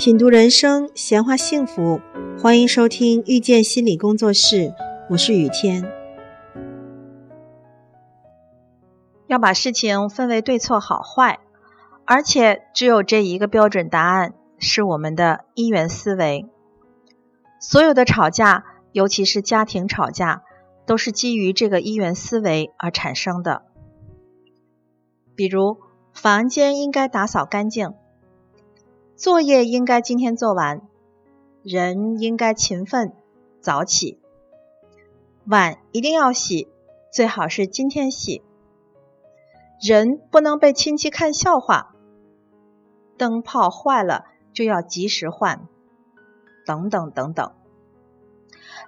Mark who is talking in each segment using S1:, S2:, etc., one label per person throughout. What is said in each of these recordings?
S1: 品读人生，闲话幸福，欢迎收听遇见心理工作室，我是雨天。
S2: 要把事情分为对错好坏，而且只有这一个标准答案，是我们的一元思维。所有的吵架，尤其是家庭吵架，都是基于这个一元思维而产生的。比如，房间应该打扫干净。作业应该今天做完，人应该勤奋早起，碗一定要洗，最好是今天洗。人不能被亲戚看笑话，灯泡坏了就要及时换，等等等等。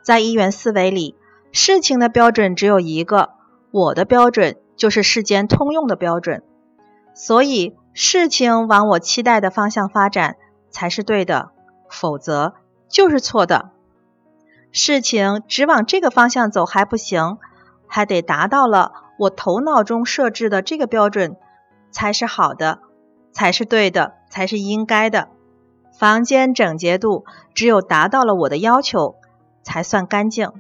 S2: 在一元思维里，事情的标准只有一个，我的标准就是世间通用的标准，所以。事情往我期待的方向发展才是对的，否则就是错的。事情只往这个方向走还不行，还得达到了我头脑中设置的这个标准才是好的，才是对的，才是应该的。房间整洁度只有达到了我的要求才算干净。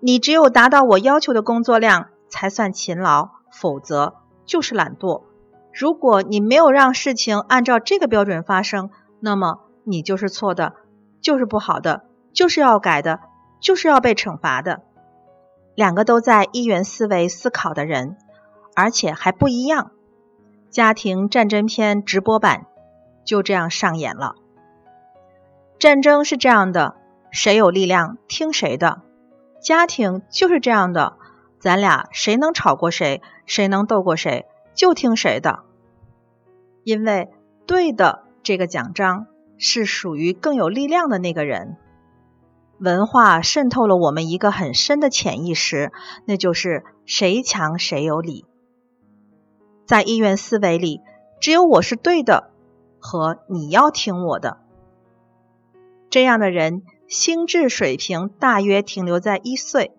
S2: 你只有达到我要求的工作量才算勤劳，否则就是懒惰。如果你没有让事情按照这个标准发生，那么你就是错的，就是不好的，就是要改的，就是要被惩罚的。两个都在一元思维思考的人，而且还不一样。家庭战争片直播版就这样上演了。战争是这样的，谁有力量听谁的。家庭就是这样的，咱俩谁能吵过谁，谁能斗过谁，就听谁的。因为对的这个奖章是属于更有力量的那个人。文化渗透了我们一个很深的潜意识，那就是谁强谁有理。在意愿思维里，只有我是对的和你要听我的。这样的人心智水平大约停留在一岁。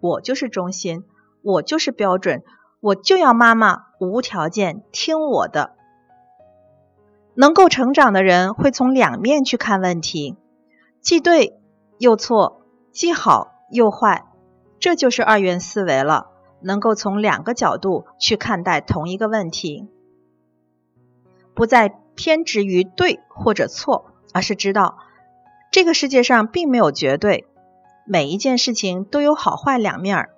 S2: 我就是中心，我就是标准，我就要妈妈无条件听我的。能够成长的人会从两面去看问题，既对又错，既好又坏，这就是二元思维了。能够从两个角度去看待同一个问题，不再偏执于对或者错，而是知道这个世界上并没有绝对，每一件事情都有好坏两面儿。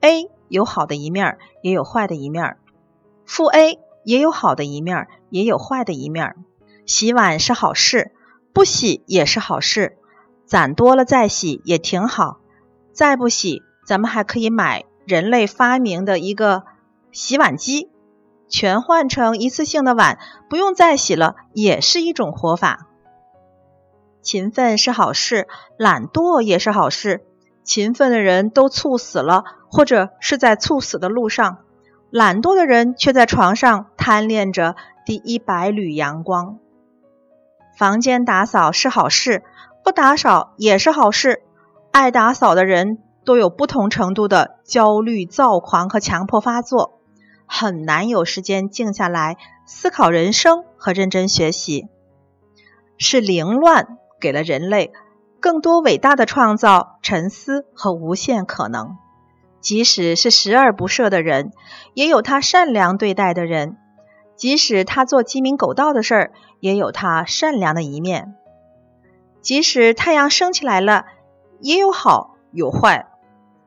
S2: A 有好的一面，也有坏的一面。负 A。也有好的一面，也有坏的一面。洗碗是好事，不洗也是好事。攒多了再洗也挺好。再不洗，咱们还可以买人类发明的一个洗碗机，全换成一次性的碗，不用再洗了，也是一种活法。勤奋是好事，懒惰也是好事。勤奋的人都猝死了，或者是在猝死的路上。懒惰的人却在床上贪恋着第一百缕阳光。房间打扫是好事，不打扫也是好事。爱打扫的人都有不同程度的焦虑、躁狂和强迫发作，很难有时间静下来思考人生和认真学习。是凌乱给了人类更多伟大的创造、沉思和无限可能。即使是十恶不赦的人，也有他善良对待的人；即使他做鸡鸣狗盗的事儿，也有他善良的一面；即使太阳升起来了，也有好有坏。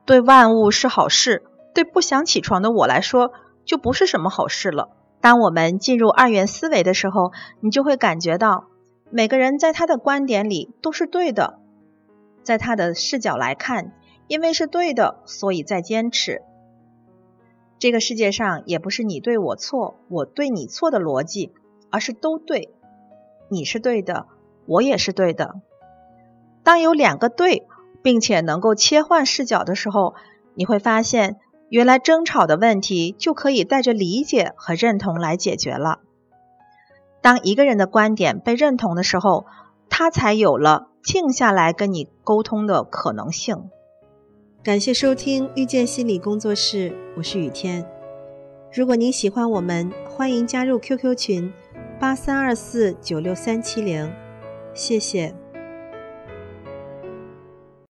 S2: 对万物是好事，对不想起床的我来说，就不是什么好事了。当我们进入二元思维的时候，你就会感觉到，每个人在他的观点里都是对的，在他的视角来看。因为是对的，所以在坚持。这个世界上也不是你对我错，我对你错的逻辑，而是都对。你是对的，我也是对的。当有两个对，并且能够切换视角的时候，你会发现，原来争吵的问题就可以带着理解和认同来解决了。当一个人的观点被认同的时候，他才有了静下来跟你沟通的可能性。
S1: 感谢收听遇见心理工作室，我是雨天。如果您喜欢我们，欢迎加入 QQ 群。八三二四九六三七零，谢谢。